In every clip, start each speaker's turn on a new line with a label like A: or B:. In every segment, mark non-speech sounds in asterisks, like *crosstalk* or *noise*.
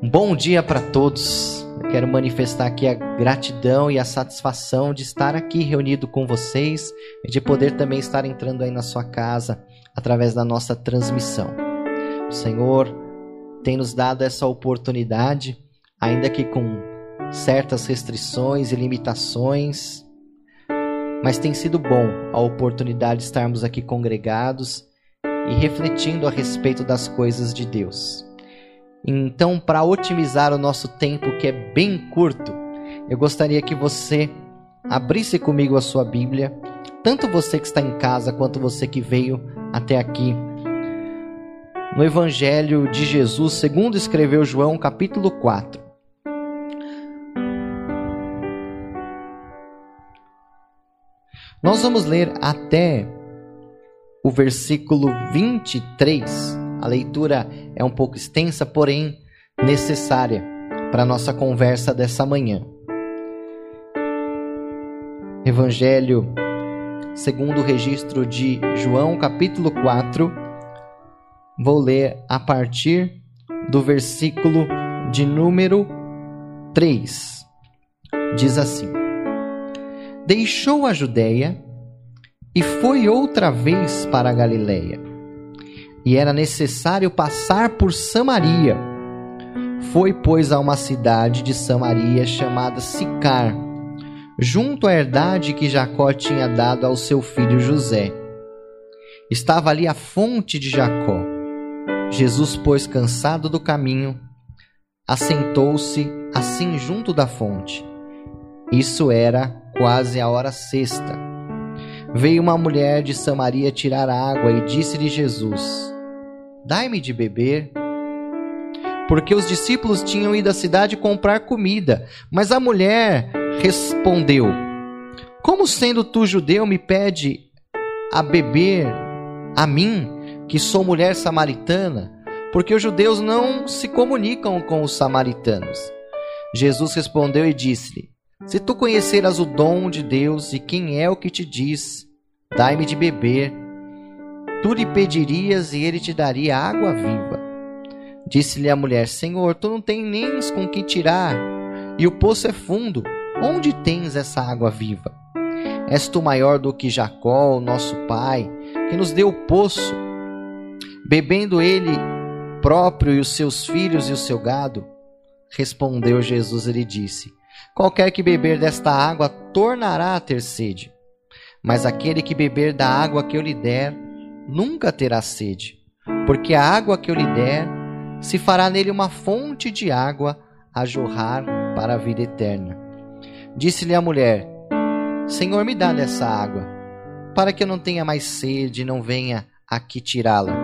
A: Um bom dia para todos. Eu quero manifestar aqui a gratidão e a satisfação de estar aqui reunido com vocês e de poder também estar entrando aí na sua casa através da nossa transmissão. O Senhor tem nos dado essa oportunidade, ainda que com certas restrições e limitações, mas tem sido bom a oportunidade de estarmos aqui congregados e refletindo a respeito das coisas de Deus. Então, para otimizar o nosso tempo, que é bem curto, eu gostaria que você abrisse comigo a sua Bíblia, tanto você que está em casa quanto você que veio até aqui. No Evangelho de Jesus, segundo escreveu João, capítulo 4. Nós vamos ler até o versículo 23 a leitura é um pouco extensa, porém necessária para nossa conversa dessa manhã. Evangelho segundo o registro de João, capítulo 4. Vou ler a partir do versículo de número 3. Diz assim: Deixou a Judéia e foi outra vez para a Galiléia e era necessário passar por Samaria. Foi, pois, a uma cidade de Samaria chamada Sicar, junto à herdade que Jacó tinha dado ao seu filho José. Estava ali a fonte de Jacó. Jesus, pois, cansado do caminho, assentou-se assim junto da fonte. Isso era quase a hora sexta. Veio uma mulher de Samaria tirar água e disse-lhe Jesus: Dai-me de beber. Porque os discípulos tinham ido à cidade comprar comida. Mas a mulher respondeu: Como sendo tu judeu me pede a beber a mim, que sou mulher samaritana? Porque os judeus não se comunicam com os samaritanos. Jesus respondeu e disse-lhe: Se tu conheceras o dom de Deus e quem é o que te diz, dai-me de beber Tu lhe pedirias e ele te daria água viva. Disse-lhe a mulher: Senhor, tu não tens nem com que tirar, e o poço é fundo. Onde tens essa água viva? És tu maior do que Jacó, nosso pai, que nos deu o poço, bebendo ele próprio e os seus filhos e o seu gado? Respondeu Jesus e lhe disse: Qualquer que beber desta água tornará a ter sede, mas aquele que beber da água que eu lhe der, nunca terá sede, porque a água que eu lhe der se fará nele uma fonte de água a jorrar para a vida eterna. Disse-lhe a mulher: Senhor, me dá dessa água, para que eu não tenha mais sede e não venha aqui tirá-la.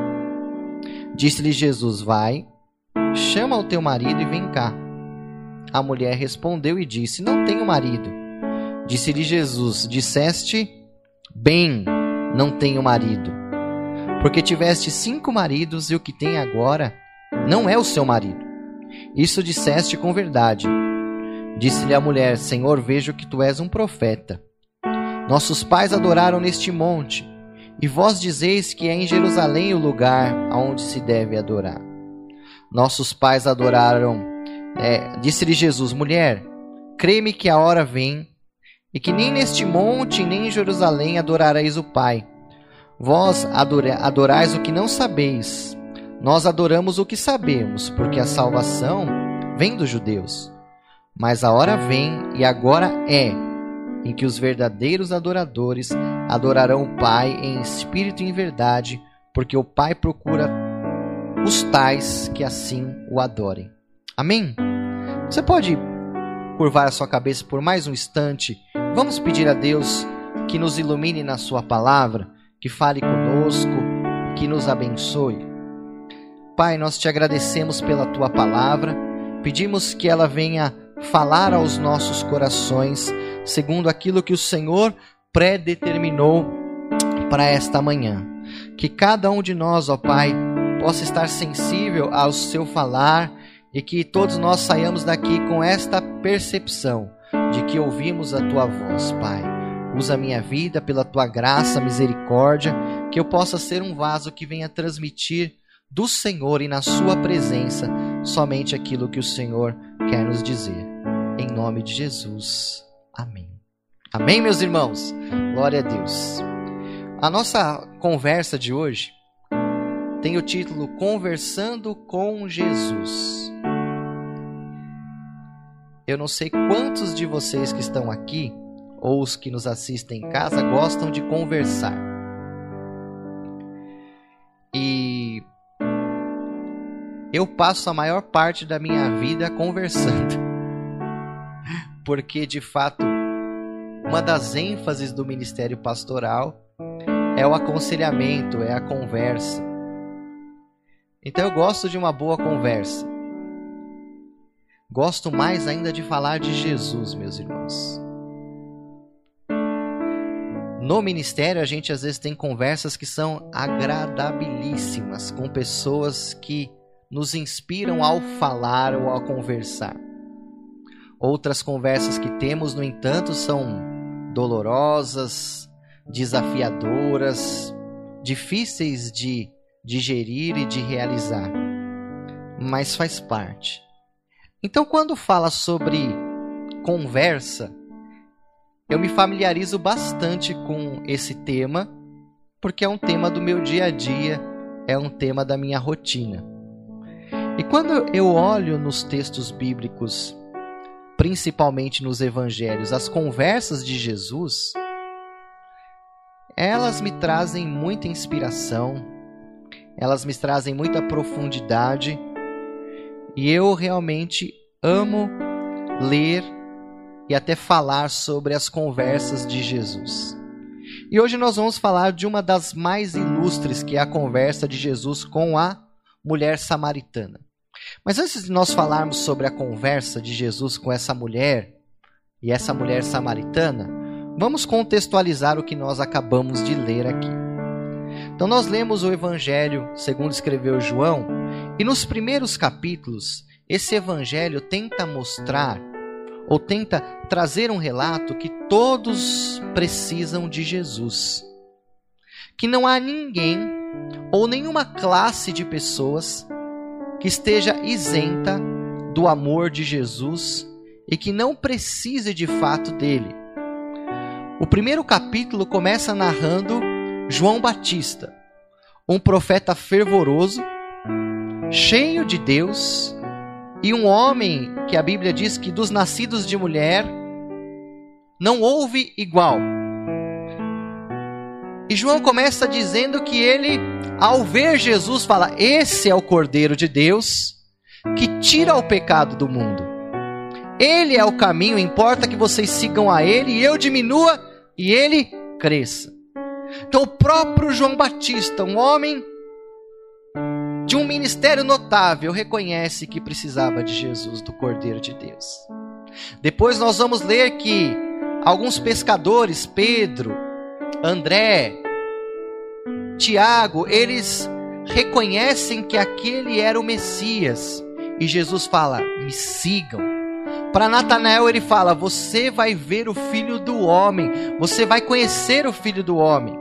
A: Disse-lhe Jesus: Vai, chama o teu marido e vem cá. A mulher respondeu e disse: Não tenho marido. Disse-lhe Jesus: Disseste, bem, não tenho marido porque tiveste cinco maridos e o que tem agora não é o seu marido. Isso disseste com verdade. Disse-lhe a mulher: Senhor, vejo que tu és um profeta. Nossos pais adoraram neste monte, e vós dizeis que é em Jerusalém o lugar aonde se deve adorar. Nossos pais adoraram. É, Disse-lhe Jesus: Mulher, crê-me que a hora vem, e que nem neste monte nem em Jerusalém adorareis o Pai. Vós adorais o que não sabeis, nós adoramos o que sabemos, porque a salvação vem dos judeus. Mas a hora vem, e agora é, em que os verdadeiros adoradores adorarão o Pai em espírito e em verdade, porque o Pai procura os tais que assim o adorem. Amém? Você pode curvar a sua cabeça por mais um instante. Vamos pedir a Deus que nos ilumine na Sua palavra que fale conosco, que nos abençoe. Pai, nós te agradecemos pela tua palavra, pedimos que ela venha falar aos nossos corações, segundo aquilo que o Senhor predeterminou para esta manhã. Que cada um de nós, ó Pai, possa estar sensível ao seu falar e que todos nós saiamos daqui com esta percepção de que ouvimos a tua voz, Pai. Usa a minha vida pela tua graça, misericórdia, que eu possa ser um vaso que venha transmitir do Senhor e na sua presença somente aquilo que o Senhor quer nos dizer. Em nome de Jesus. Amém. Amém, meus irmãos? Glória a Deus. A nossa conversa de hoje tem o título Conversando com Jesus. Eu não sei quantos de vocês que estão aqui ou os que nos assistem em casa gostam de conversar. E eu passo a maior parte da minha vida conversando. *laughs* Porque de fato, uma das ênfases do ministério pastoral é o aconselhamento, é a conversa. Então eu gosto de uma boa conversa. Gosto mais ainda de falar de Jesus, meus irmãos. No ministério, a gente às vezes tem conversas que são agradabilíssimas com pessoas que nos inspiram ao falar ou ao conversar. Outras conversas que temos, no entanto, são dolorosas, desafiadoras, difíceis de digerir e de realizar, mas faz parte. Então, quando fala sobre conversa, eu me familiarizo bastante com esse tema, porque é um tema do meu dia a dia, é um tema da minha rotina. E quando eu olho nos textos bíblicos, principalmente nos evangelhos, as conversas de Jesus, elas me trazem muita inspiração, elas me trazem muita profundidade e eu realmente amo ler e até falar sobre as conversas de Jesus. E hoje nós vamos falar de uma das mais ilustres, que é a conversa de Jesus com a mulher samaritana. Mas antes de nós falarmos sobre a conversa de Jesus com essa mulher e essa mulher samaritana, vamos contextualizar o que nós acabamos de ler aqui. Então nós lemos o evangelho segundo escreveu João e nos primeiros capítulos, esse evangelho tenta mostrar ou tenta trazer um relato que todos precisam de Jesus. Que não há ninguém ou nenhuma classe de pessoas que esteja isenta do amor de Jesus e que não precise de fato dele. O primeiro capítulo começa narrando João Batista, um profeta fervoroso cheio de Deus e um homem que a Bíblia diz que dos nascidos de mulher não houve igual. E João começa dizendo que ele, ao ver Jesus, fala: Esse é o Cordeiro de Deus que tira o pecado do mundo. Ele é o caminho, importa que vocês sigam a ele e eu diminua e ele cresça. Então, o próprio João Batista, um homem de um ministério notável, reconhece que precisava de Jesus, do Cordeiro de Deus. Depois nós vamos ler que alguns pescadores, Pedro, André, Tiago, eles reconhecem que aquele era o Messias. E Jesus fala: "Me sigam". Para Natanael ele fala: "Você vai ver o Filho do homem, você vai conhecer o Filho do homem".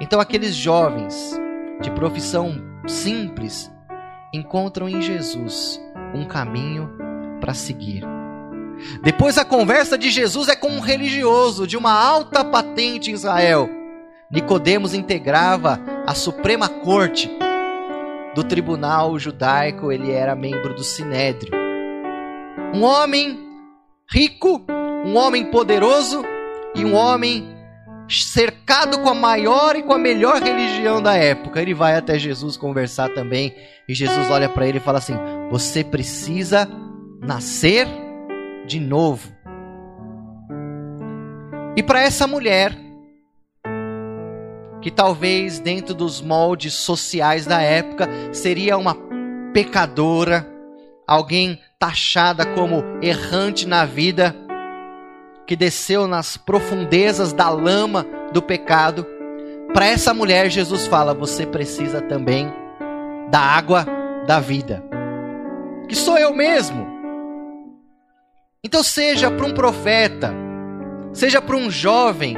A: Então aqueles jovens de profissão simples encontram em Jesus um caminho para seguir. Depois a conversa de Jesus é com um religioso de uma alta patente em Israel. Nicodemos integrava a Suprema Corte do tribunal judaico, ele era membro do Sinédrio. Um homem rico, um homem poderoso e um homem cercado com a maior e com a melhor religião da época. Ele vai até Jesus conversar também. E Jesus olha para ele e fala assim: Você precisa nascer de novo. E para essa mulher, que talvez dentro dos moldes sociais da época seria uma pecadora, alguém taxada como errante na vida, que desceu nas profundezas da lama do pecado, para essa mulher Jesus fala: você precisa também da água da vida, que sou eu mesmo. Então, seja para um profeta, seja para um jovem,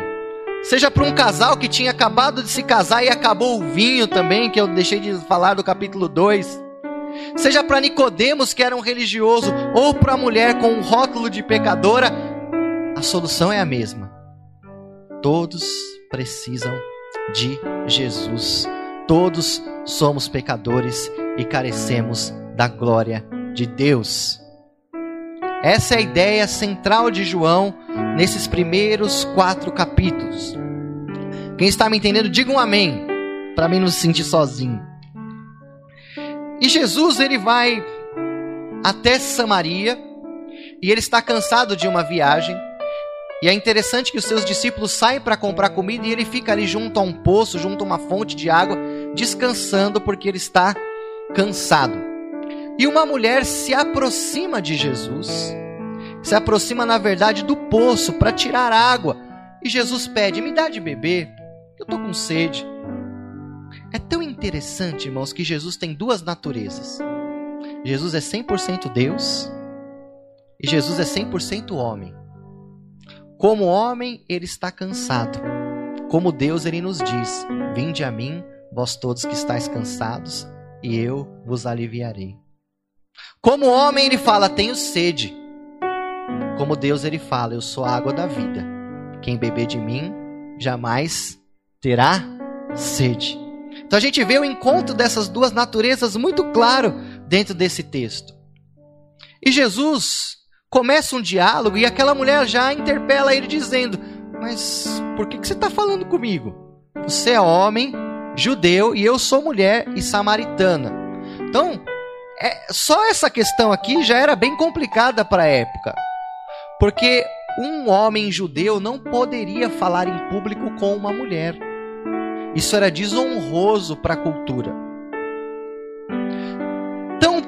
A: seja para um casal que tinha acabado de se casar e acabou o vinho também, que eu deixei de falar do capítulo 2. seja para Nicodemos, que era um religioso, ou para a mulher com um rótulo de pecadora, a solução é a mesma. Todos precisam de Jesus. Todos somos pecadores e carecemos da glória de Deus. Essa é a ideia central de João nesses primeiros quatro capítulos. Quem está me entendendo, diga um amém, para mim não se sentir sozinho. E Jesus ele vai até Samaria e ele está cansado de uma viagem. E é interessante que os seus discípulos saem para comprar comida e ele fica ali junto a um poço, junto a uma fonte de água, descansando porque ele está cansado. E uma mulher se aproxima de Jesus, se aproxima, na verdade, do poço para tirar água. E Jesus pede: Me dá de beber, eu estou com sede. É tão interessante, irmãos, que Jesus tem duas naturezas. Jesus é 100% Deus e Jesus é 100% homem. Como homem, ele está cansado. Como Deus, ele nos diz: Vinde a mim, vós todos que estáis cansados, e eu vos aliviarei. Como homem, ele fala: Tenho sede. Como Deus, ele fala: Eu sou a água da vida. Quem beber de mim jamais terá sede. Então a gente vê o encontro dessas duas naturezas muito claro dentro desse texto. E Jesus começa um diálogo e aquela mulher já interpela ele dizendo: Mas por que, que você está falando comigo? Você é homem, judeu, e eu sou mulher e samaritana. Então, é, só essa questão aqui já era bem complicada para a época. Porque um homem judeu não poderia falar em público com uma mulher. Isso era desonroso para a cultura.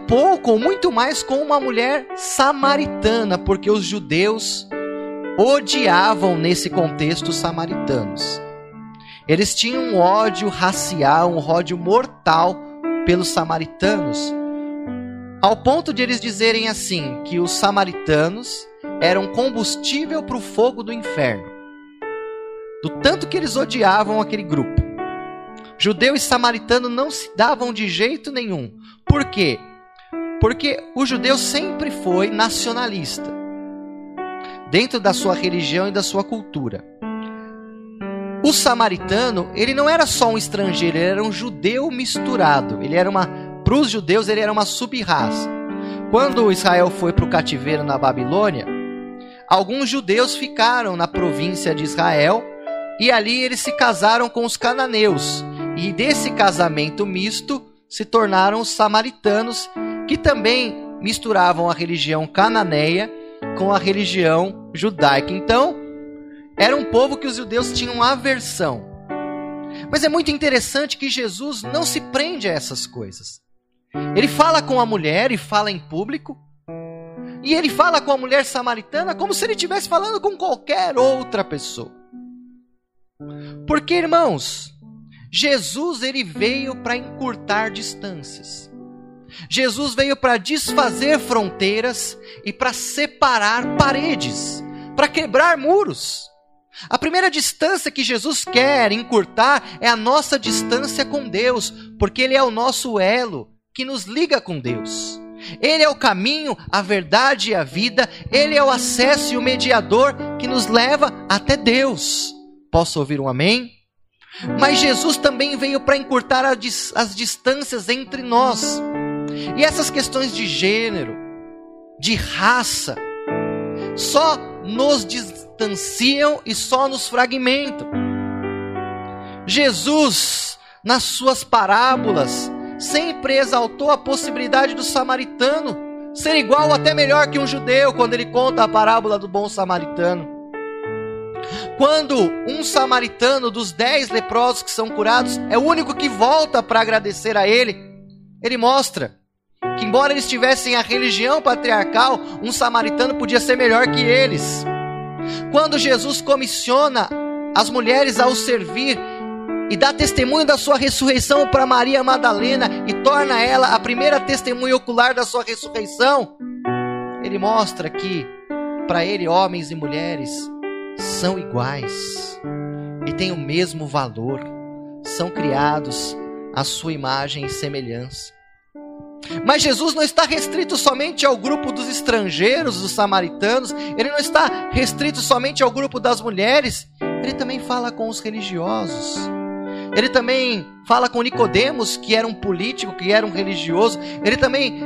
A: Tampouco, ou muito mais com uma mulher samaritana, porque os judeus odiavam nesse contexto os samaritanos. Eles tinham um ódio racial, um ódio mortal pelos samaritanos ao ponto de eles dizerem assim: que os samaritanos eram combustível para o fogo do inferno. Do tanto que eles odiavam aquele grupo. Judeu e samaritano não se davam de jeito nenhum. Por quê? Porque o judeu sempre foi nacionalista. Dentro da sua religião e da sua cultura. O samaritano, ele não era só um estrangeiro, ele era um judeu misturado. Ele era uma para os judeus, ele era uma sub-raça. Quando Israel foi para o cativeiro na Babilônia, alguns judeus ficaram na província de Israel e ali eles se casaram com os cananeus. E desse casamento misto se tornaram os samaritanos, que também misturavam a religião cananeia com a religião judaica. Então, era um povo que os judeus tinham aversão. Mas é muito interessante que Jesus não se prende a essas coisas. Ele fala com a mulher e fala em público. E ele fala com a mulher samaritana como se ele estivesse falando com qualquer outra pessoa. Porque, irmãos, Jesus ele veio para encurtar distâncias. Jesus veio para desfazer fronteiras e para separar paredes, para quebrar muros. A primeira distância que Jesus quer encurtar é a nossa distância com Deus, porque Ele é o nosso elo, que nos liga com Deus. Ele é o caminho, a verdade e a vida. Ele é o acesso e o mediador que nos leva até Deus. Posso ouvir um amém? Mas Jesus também veio para encurtar as distâncias entre nós. E essas questões de gênero, de raça, só nos distanciam e só nos fragmentam. Jesus, nas suas parábolas, sempre exaltou a possibilidade do samaritano ser igual ou até melhor que um judeu quando ele conta a parábola do bom samaritano. Quando um samaritano dos dez leprosos que são curados é o único que volta para agradecer a ele, ele mostra que, embora eles tivessem a religião patriarcal, um samaritano podia ser melhor que eles. Quando Jesus comissiona as mulheres ao servir, e dá testemunho da sua ressurreição para Maria Madalena e torna ela a primeira testemunha ocular da sua ressurreição, ele mostra que para ele homens e mulheres são iguais e têm o mesmo valor, são criados à sua imagem e semelhança. Mas Jesus não está restrito somente ao grupo dos estrangeiros, dos samaritanos, ele não está restrito somente ao grupo das mulheres, ele também fala com os religiosos. Ele também fala com Nicodemos, que era um político, que era um religioso. Ele também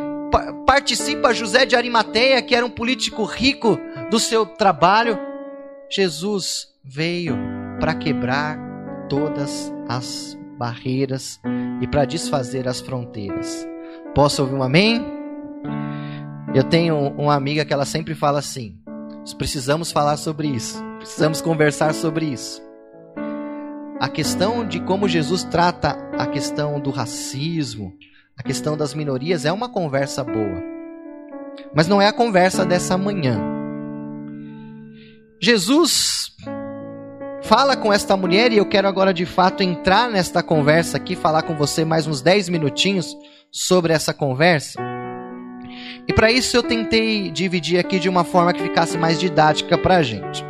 A: participa José de Arimateia, que era um político rico do seu trabalho. Jesus veio para quebrar todas as barreiras e para desfazer as fronteiras. Posso ouvir um amém? Eu tenho uma amiga que ela sempre fala assim: nós precisamos falar sobre isso, precisamos conversar sobre isso. A questão de como Jesus trata a questão do racismo, a questão das minorias é uma conversa boa. Mas não é a conversa dessa manhã. Jesus fala com esta mulher e eu quero agora de fato entrar nesta conversa aqui, falar com você mais uns 10 minutinhos sobre essa conversa. E para isso eu tentei dividir aqui de uma forma que ficasse mais didática para a gente.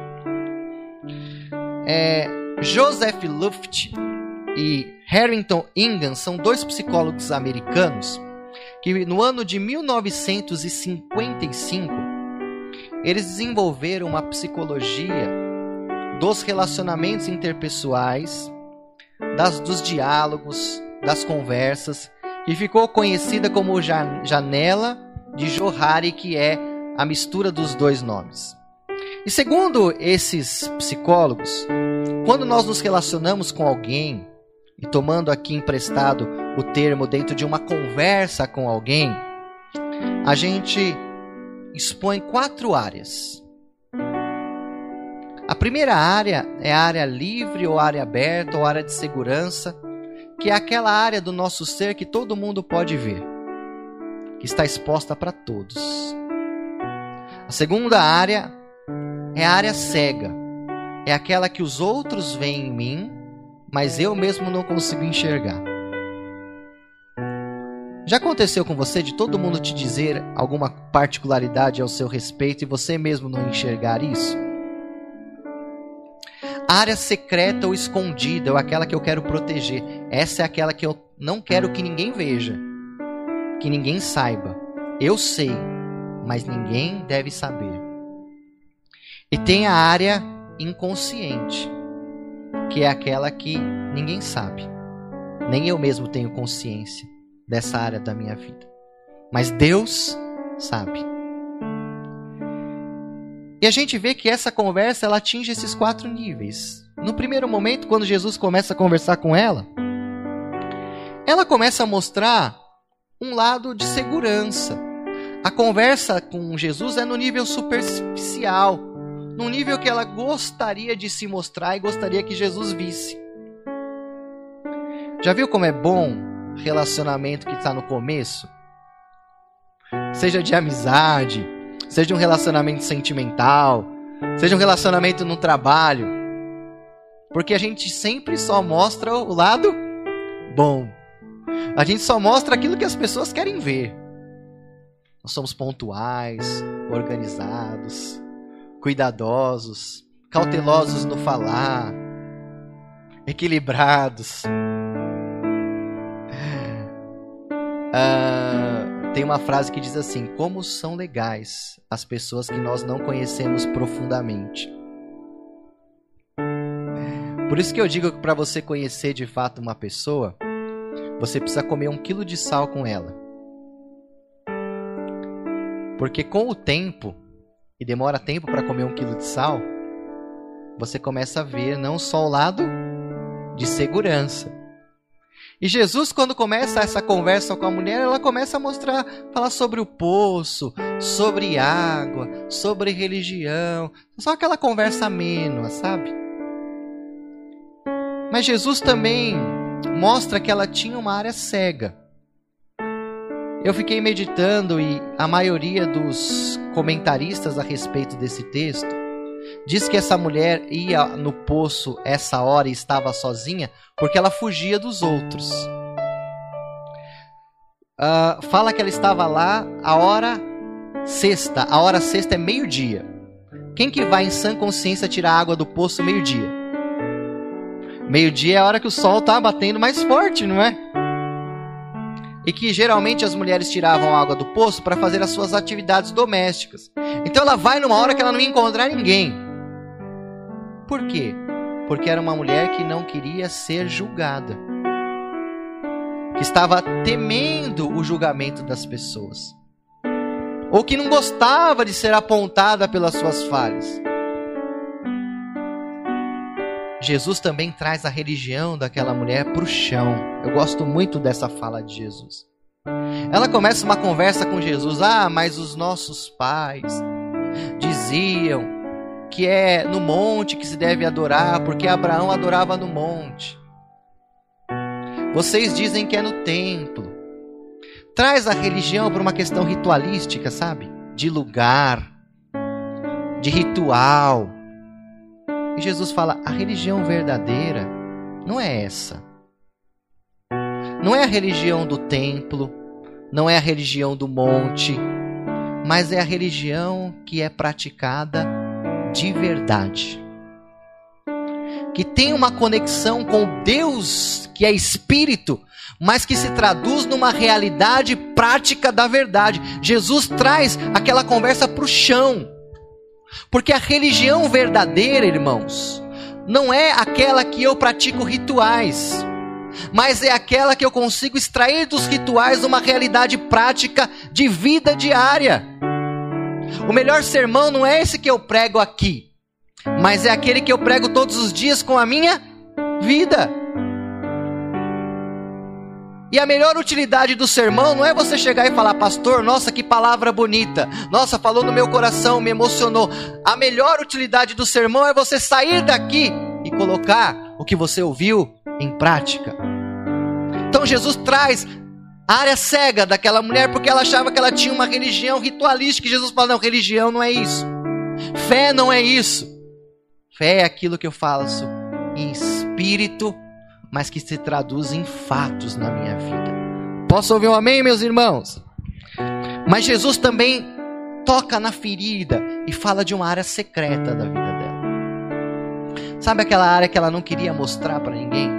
A: É, Joseph Luft e Harrington Ingham são dois psicólogos americanos que no ano de 1955 eles desenvolveram uma psicologia dos relacionamentos interpessoais, das, dos diálogos, das conversas, e ficou conhecida como janela de Johari, que é a mistura dos dois nomes. E segundo esses psicólogos, quando nós nos relacionamos com alguém, e tomando aqui emprestado o termo dentro de uma conversa com alguém, a gente expõe quatro áreas. A primeira área é a área livre ou área aberta ou área de segurança, que é aquela área do nosso ser que todo mundo pode ver, que está exposta para todos. A segunda área é a área cega, é aquela que os outros veem em mim mas eu mesmo não consigo enxergar. Já aconteceu com você de todo mundo te dizer alguma particularidade ao seu respeito e você mesmo não enxergar isso? Área secreta ou escondida, ou aquela que eu quero proteger. Essa é aquela que eu não quero que ninguém veja, que ninguém saiba. Eu sei, mas ninguém deve saber. E tem a área inconsciente que é aquela que ninguém sabe. Nem eu mesmo tenho consciência dessa área da minha vida. Mas Deus sabe. E a gente vê que essa conversa ela atinge esses quatro níveis. No primeiro momento, quando Jesus começa a conversar com ela, ela começa a mostrar um lado de segurança. A conversa com Jesus é no nível superficial, num nível que ela gostaria de se mostrar e gostaria que Jesus visse. Já viu como é bom relacionamento que está no começo? Seja de amizade, seja um relacionamento sentimental, seja um relacionamento no trabalho. Porque a gente sempre só mostra o lado bom. A gente só mostra aquilo que as pessoas querem ver. Nós somos pontuais, organizados, cuidadosos, cautelosos no falar, equilibrados. Uh, tem uma frase que diz assim: Como são legais as pessoas que nós não conhecemos profundamente. Por isso que eu digo que para você conhecer de fato uma pessoa, você precisa comer um quilo de sal com ela. Porque com o tempo, e demora tempo para comer um quilo de sal, você começa a ver não só o lado de segurança. E Jesus, quando começa essa conversa com a mulher, ela começa a mostrar, falar sobre o poço, sobre água, sobre religião, só aquela conversa amena, sabe? Mas Jesus também mostra que ela tinha uma área cega. Eu fiquei meditando e a maioria dos comentaristas a respeito desse texto diz que essa mulher ia no poço essa hora e estava sozinha porque ela fugia dos outros. Uh, fala que ela estava lá a hora sexta. A hora sexta é meio-dia. Quem que vai em sã consciência tirar água do poço meio-dia? Meio-dia é a hora que o sol está batendo mais forte, não é? e que geralmente as mulheres tiravam água do poço para fazer as suas atividades domésticas. Então ela vai numa hora que ela não ia encontrar ninguém. Por quê? Porque era uma mulher que não queria ser julgada. Que estava temendo o julgamento das pessoas. Ou que não gostava de ser apontada pelas suas falhas. Jesus também traz a religião daquela mulher para o chão. Eu gosto muito dessa fala de Jesus. Ela começa uma conversa com Jesus. Ah, mas os nossos pais diziam que é no monte que se deve adorar, porque Abraão adorava no monte. Vocês dizem que é no templo. Traz a religião para uma questão ritualística, sabe? De lugar, de ritual e Jesus fala: a religião verdadeira não é essa. Não é a religião do templo, não é a religião do monte, mas é a religião que é praticada de verdade. Que tem uma conexão com Deus, que é espírito, mas que se traduz numa realidade prática da verdade. Jesus traz aquela conversa para o chão. Porque a religião verdadeira, irmãos, não é aquela que eu pratico rituais, mas é aquela que eu consigo extrair dos rituais uma realidade prática de vida diária. O melhor sermão não é esse que eu prego aqui, mas é aquele que eu prego todos os dias com a minha vida. E a melhor utilidade do sermão não é você chegar e falar, pastor, nossa, que palavra bonita. Nossa, falou no meu coração, me emocionou. A melhor utilidade do sermão é você sair daqui e colocar o que você ouviu em prática. Então Jesus traz a área cega daquela mulher porque ela achava que ela tinha uma religião ritualística. E Jesus fala: não, religião não é isso. Fé não é isso. Fé é aquilo que eu faço em espírito mas que se traduz em fatos na minha vida. Posso ouvir um amém, meus irmãos? Mas Jesus também toca na ferida e fala de uma área secreta da vida dela. Sabe aquela área que ela não queria mostrar para ninguém?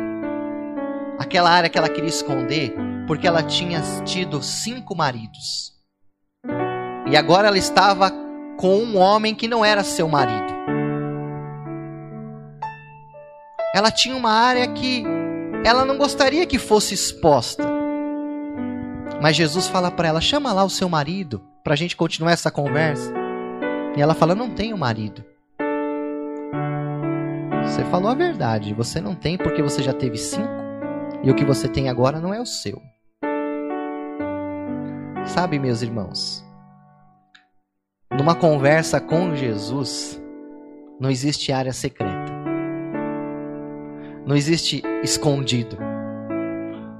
A: Aquela área que ela queria esconder porque ela tinha tido cinco maridos. E agora ela estava com um homem que não era seu marido. Ela tinha uma área que ela não gostaria que fosse exposta. Mas Jesus fala para ela: chama lá o seu marido para a gente continuar essa conversa. E ela fala: não tenho marido. Você falou a verdade. Você não tem porque você já teve cinco. E o que você tem agora não é o seu. Sabe, meus irmãos, numa conversa com Jesus, não existe área secreta. Não existe escondido.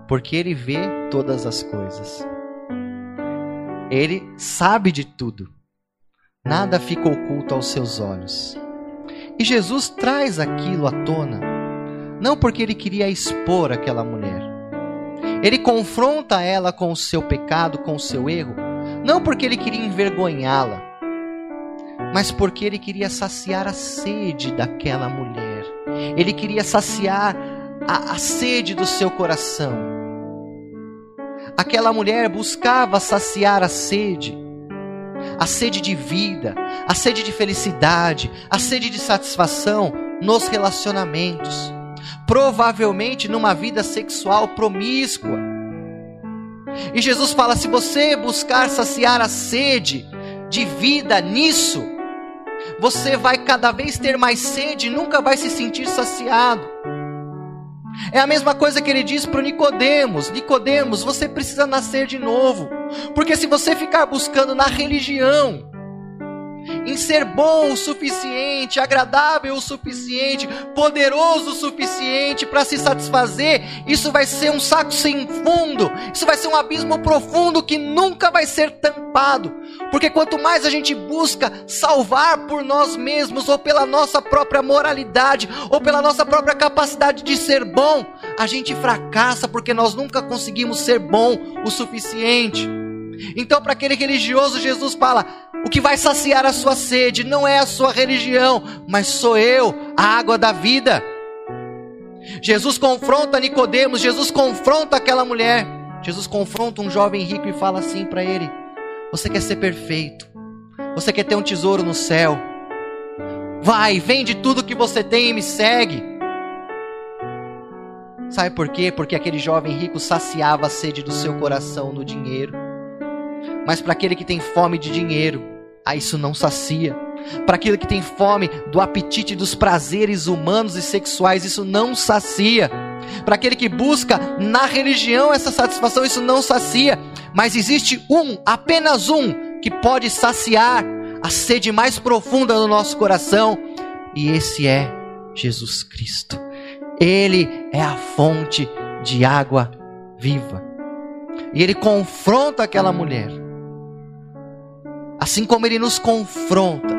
A: Porque ele vê todas as coisas. Ele sabe de tudo. Nada fica oculto aos seus olhos. E Jesus traz aquilo à tona, não porque ele queria expor aquela mulher. Ele confronta ela com o seu pecado, com o seu erro, não porque ele queria envergonhá-la, mas porque ele queria saciar a sede daquela mulher. Ele queria saciar a, a sede do seu coração. Aquela mulher buscava saciar a sede, a sede de vida, a sede de felicidade, a sede de satisfação nos relacionamentos, provavelmente numa vida sexual promíscua. E Jesus fala: se você buscar saciar a sede de vida nisso, você vai cada vez ter mais sede e nunca vai se sentir saciado. É a mesma coisa que ele diz para Nicodemos: Nicodemos, você precisa nascer de novo. Porque se você ficar buscando na religião, em ser bom o suficiente, agradável o suficiente, poderoso o suficiente para se satisfazer, isso vai ser um saco sem fundo, isso vai ser um abismo profundo que nunca vai ser tampado. Porque quanto mais a gente busca salvar por nós mesmos, ou pela nossa própria moralidade, ou pela nossa própria capacidade de ser bom, a gente fracassa porque nós nunca conseguimos ser bom o suficiente. Então, para aquele religioso, Jesus fala: o que vai saciar a sua sede não é a sua religião, mas sou eu, a água da vida. Jesus confronta Nicodemos, Jesus confronta aquela mulher. Jesus confronta um jovem rico e fala assim para ele: Você quer ser perfeito? Você quer ter um tesouro no céu? Vai, vende tudo que você tem e me segue. Sabe por quê? Porque aquele jovem rico saciava a sede do seu coração no dinheiro. Mas para aquele que tem fome de dinheiro, ah, isso não sacia. Para aquele que tem fome do apetite dos prazeres humanos e sexuais, isso não sacia. Para aquele que busca na religião essa satisfação, isso não sacia. Mas existe um, apenas um, que pode saciar a sede mais profunda do nosso coração, e esse é Jesus Cristo. Ele é a fonte de água viva. E ele confronta aquela mulher. Assim como ele nos confronta.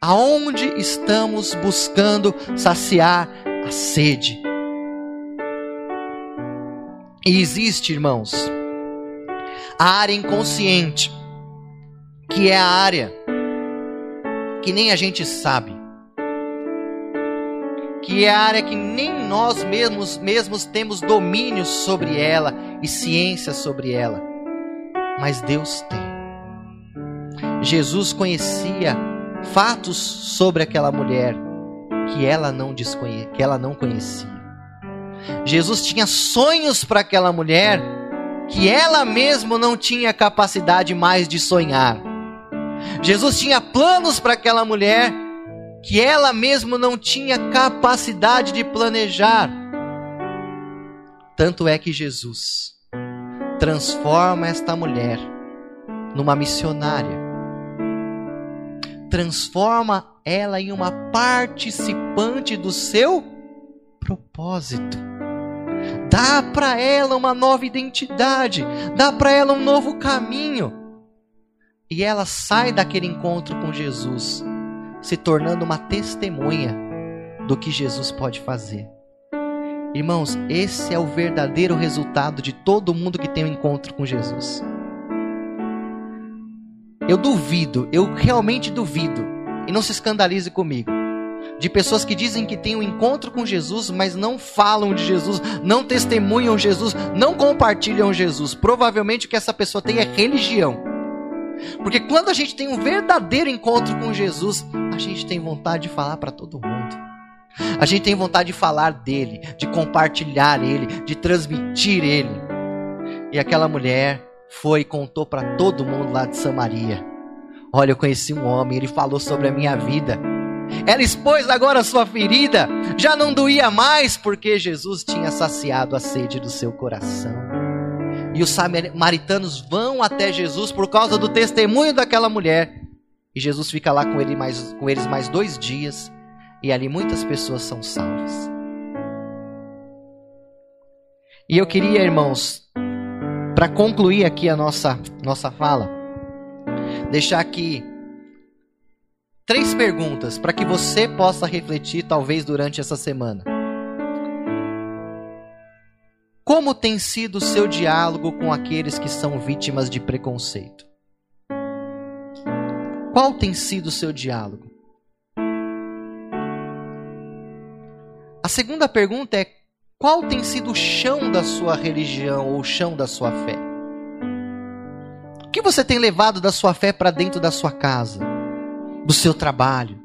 A: Aonde estamos buscando saciar a sede? E existe, irmãos, a área inconsciente, que é a área que nem a gente sabe que é a área que nem nós mesmos, mesmos temos domínio sobre ela e ciência sobre ela, mas Deus tem. Jesus conhecia fatos sobre aquela mulher que ela não que ela não conhecia. Jesus tinha sonhos para aquela mulher que ela mesma não tinha capacidade mais de sonhar. Jesus tinha planos para aquela mulher que ela mesma não tinha capacidade de planejar. Tanto é que Jesus transforma esta mulher numa missionária. Transforma ela em uma participante do seu propósito. Dá para ela uma nova identidade, dá para ela um novo caminho. E ela sai daquele encontro com Jesus se tornando uma testemunha do que Jesus pode fazer. Irmãos, esse é o verdadeiro resultado de todo mundo que tem um encontro com Jesus. Eu duvido, eu realmente duvido, e não se escandalize comigo, de pessoas que dizem que têm um encontro com Jesus, mas não falam de Jesus, não testemunham Jesus, não compartilham Jesus. Provavelmente o que essa pessoa tem é religião. Porque quando a gente tem um verdadeiro encontro com Jesus, a gente tem vontade de falar para todo mundo. A gente tem vontade de falar dele, de compartilhar ele, de transmitir ele. E aquela mulher foi e contou para todo mundo lá de Samaria. Olha, eu conheci um homem, ele falou sobre a minha vida. Ela expôs agora a sua ferida, já não doía mais, porque Jesus tinha saciado a sede do seu coração. E os samaritanos vão até Jesus por causa do testemunho daquela mulher. E Jesus fica lá com, ele mais, com eles mais dois dias. E ali muitas pessoas são salvas. E eu queria, irmãos, para concluir aqui a nossa, nossa fala, deixar aqui três perguntas para que você possa refletir, talvez durante essa semana. Como tem sido o seu diálogo com aqueles que são vítimas de preconceito? Qual tem sido o seu diálogo? A segunda pergunta é: qual tem sido o chão da sua religião ou o chão da sua fé? O que você tem levado da sua fé para dentro da sua casa, do seu trabalho,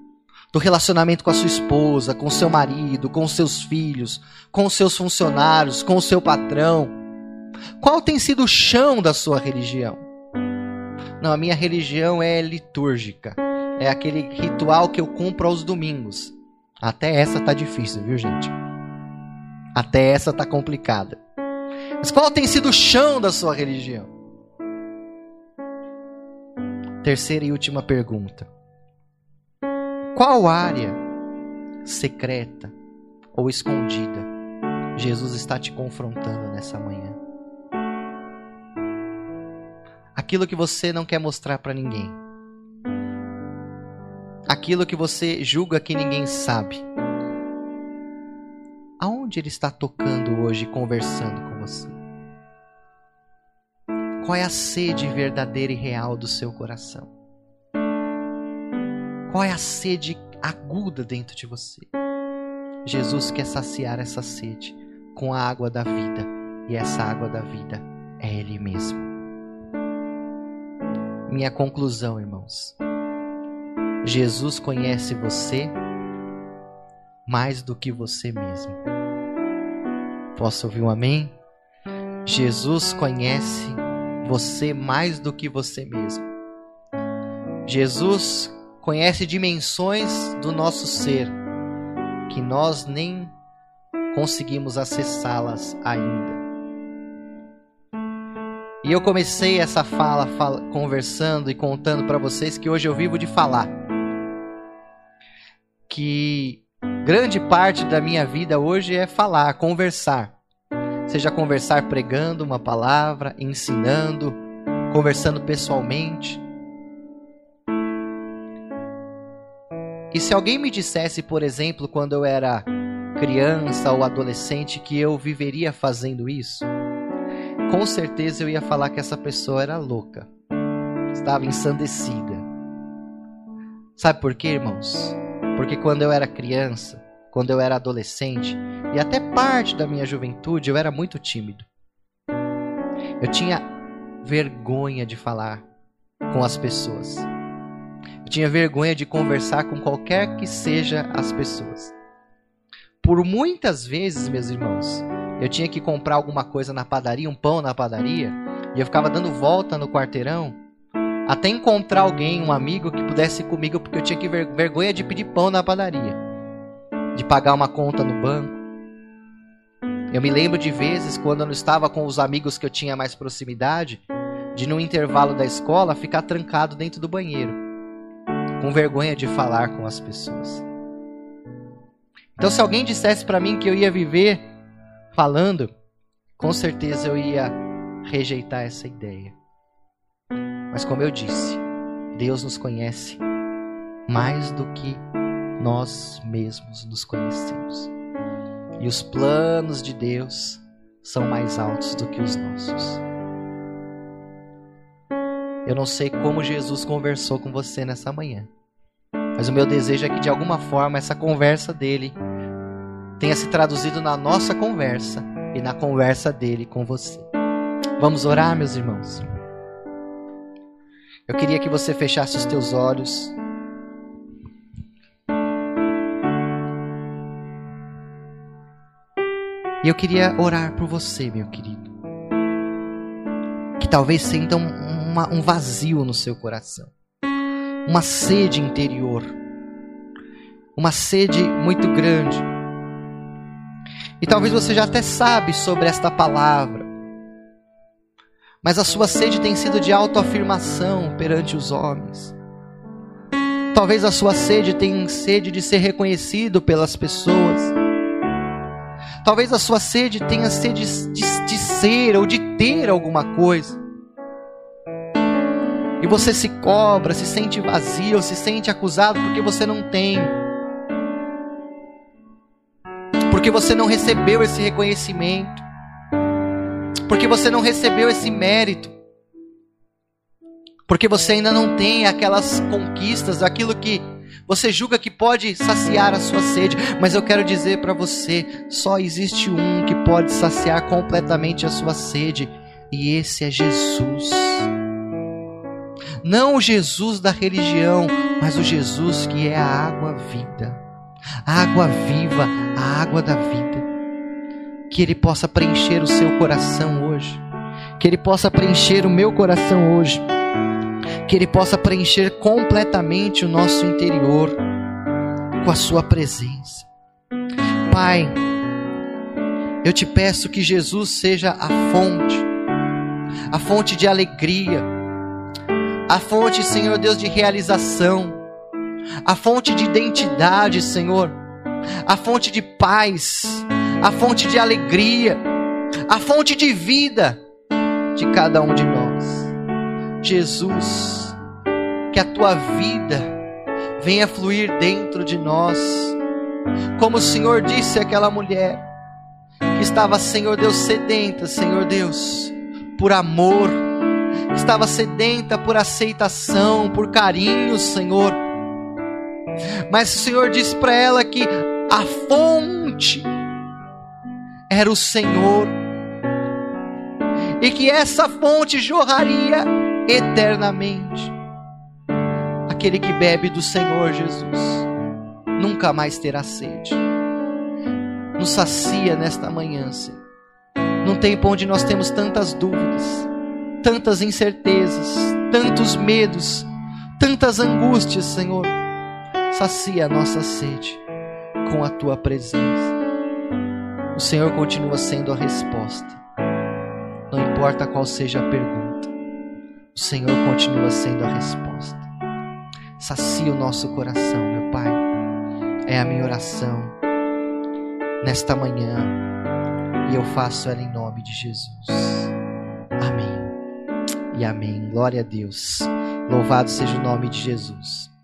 A: do relacionamento com a sua esposa, com seu marido, com seus filhos, com seus funcionários, com o seu patrão? Qual tem sido o chão da sua religião? Não, a minha religião é litúrgica. É aquele ritual que eu cumpro aos domingos. Até essa tá difícil, viu, gente? Até essa tá complicada. Mas qual tem sido o chão da sua religião? Terceira e última pergunta. Qual área secreta ou escondida Jesus está te confrontando nessa manhã? Aquilo que você não quer mostrar para ninguém. Aquilo que você julga que ninguém sabe. Aonde ele está tocando hoje, conversando com você? Qual é a sede verdadeira e real do seu coração? Qual é a sede aguda dentro de você? Jesus quer saciar essa sede com a água da vida e essa água da vida é Ele mesmo. Minha conclusão, irmãos. Jesus conhece você mais do que você mesmo. Posso ouvir um amém? Jesus conhece você mais do que você mesmo. Jesus conhece dimensões do nosso ser que nós nem conseguimos acessá-las ainda. E eu comecei essa fala, fala conversando e contando para vocês que hoje eu vivo de falar. Que grande parte da minha vida hoje é falar, conversar. Seja conversar pregando uma palavra, ensinando, conversando pessoalmente. E se alguém me dissesse, por exemplo, quando eu era criança ou adolescente, que eu viveria fazendo isso, com certeza eu ia falar que essa pessoa era louca, estava ensandecida. Sabe por quê, irmãos? Porque quando eu era criança, quando eu era adolescente e até parte da minha juventude, eu era muito tímido. Eu tinha vergonha de falar com as pessoas. Eu tinha vergonha de conversar com qualquer que seja as pessoas. Por muitas vezes, meus irmãos, eu tinha que comprar alguma coisa na padaria, um pão na padaria, e eu ficava dando volta no quarteirão até encontrar alguém, um amigo que pudesse ir comigo, porque eu tinha que ver vergonha de pedir pão na padaria, de pagar uma conta no banco. Eu me lembro de vezes quando eu não estava com os amigos que eu tinha mais proximidade, de no intervalo da escola ficar trancado dentro do banheiro com vergonha de falar com as pessoas. Então, se alguém dissesse para mim que eu ia viver falando, com certeza eu ia rejeitar essa ideia. Mas, como eu disse, Deus nos conhece mais do que nós mesmos nos conhecemos. E os planos de Deus são mais altos do que os nossos. Eu não sei como Jesus conversou com você nessa manhã. Mas o meu desejo é que de alguma forma essa conversa dele tenha se traduzido na nossa conversa e na conversa dele com você. Vamos orar, meus irmãos. Eu queria que você fechasse os teus olhos. E eu queria orar por você, meu querido. Que talvez sinta um, uma, um vazio no seu coração, uma sede interior, uma sede muito grande. E talvez você já até sabe sobre esta palavra, mas a sua sede tem sido de autoafirmação perante os homens. Talvez a sua sede tenha sede de ser reconhecido pelas pessoas. Talvez a sua sede tenha sede de, de, ser ou de ter alguma coisa e você se cobra, se sente vazio, se sente acusado porque você não tem. Porque você não recebeu esse reconhecimento. Porque você não recebeu esse mérito. Porque você ainda não tem aquelas conquistas, aquilo que você julga que pode saciar a sua sede, mas eu quero dizer para você, só existe um que pode saciar completamente a sua sede, e esse é Jesus. Não o Jesus da religião, mas o Jesus que é a água vida, a água viva, a água da vida. Que Ele possa preencher o seu coração hoje, que Ele possa preencher o meu coração hoje, que Ele possa preencher completamente o nosso interior com a Sua presença. Pai, eu te peço que Jesus seja a fonte, a fonte de alegria a fonte, Senhor Deus, de realização, a fonte de identidade, Senhor, a fonte de paz, a fonte de alegria, a fonte de vida de cada um de nós. Jesus, que a tua vida venha fluir dentro de nós, como o Senhor disse àquela mulher que estava, Senhor Deus, sedenta, Senhor Deus, por amor estava sedenta por aceitação, por carinho, Senhor. Mas o Senhor disse para ela que a fonte era o Senhor, e que essa fonte jorraria eternamente. Aquele que bebe do Senhor Jesus nunca mais terá sede. Nos sacia nesta manhã, Senhor. Num tempo onde nós temos tantas dúvidas, tantas incertezas, tantos medos, tantas angústias, Senhor. Sacia a nossa sede com a tua presença. O Senhor continua sendo a resposta. Não importa qual seja a pergunta, o Senhor continua sendo a resposta. Sacia o nosso coração, meu Pai. É a minha oração nesta manhã e eu faço ela em nome de Jesus. Amém e amém. Glória a Deus. Louvado seja o nome de Jesus.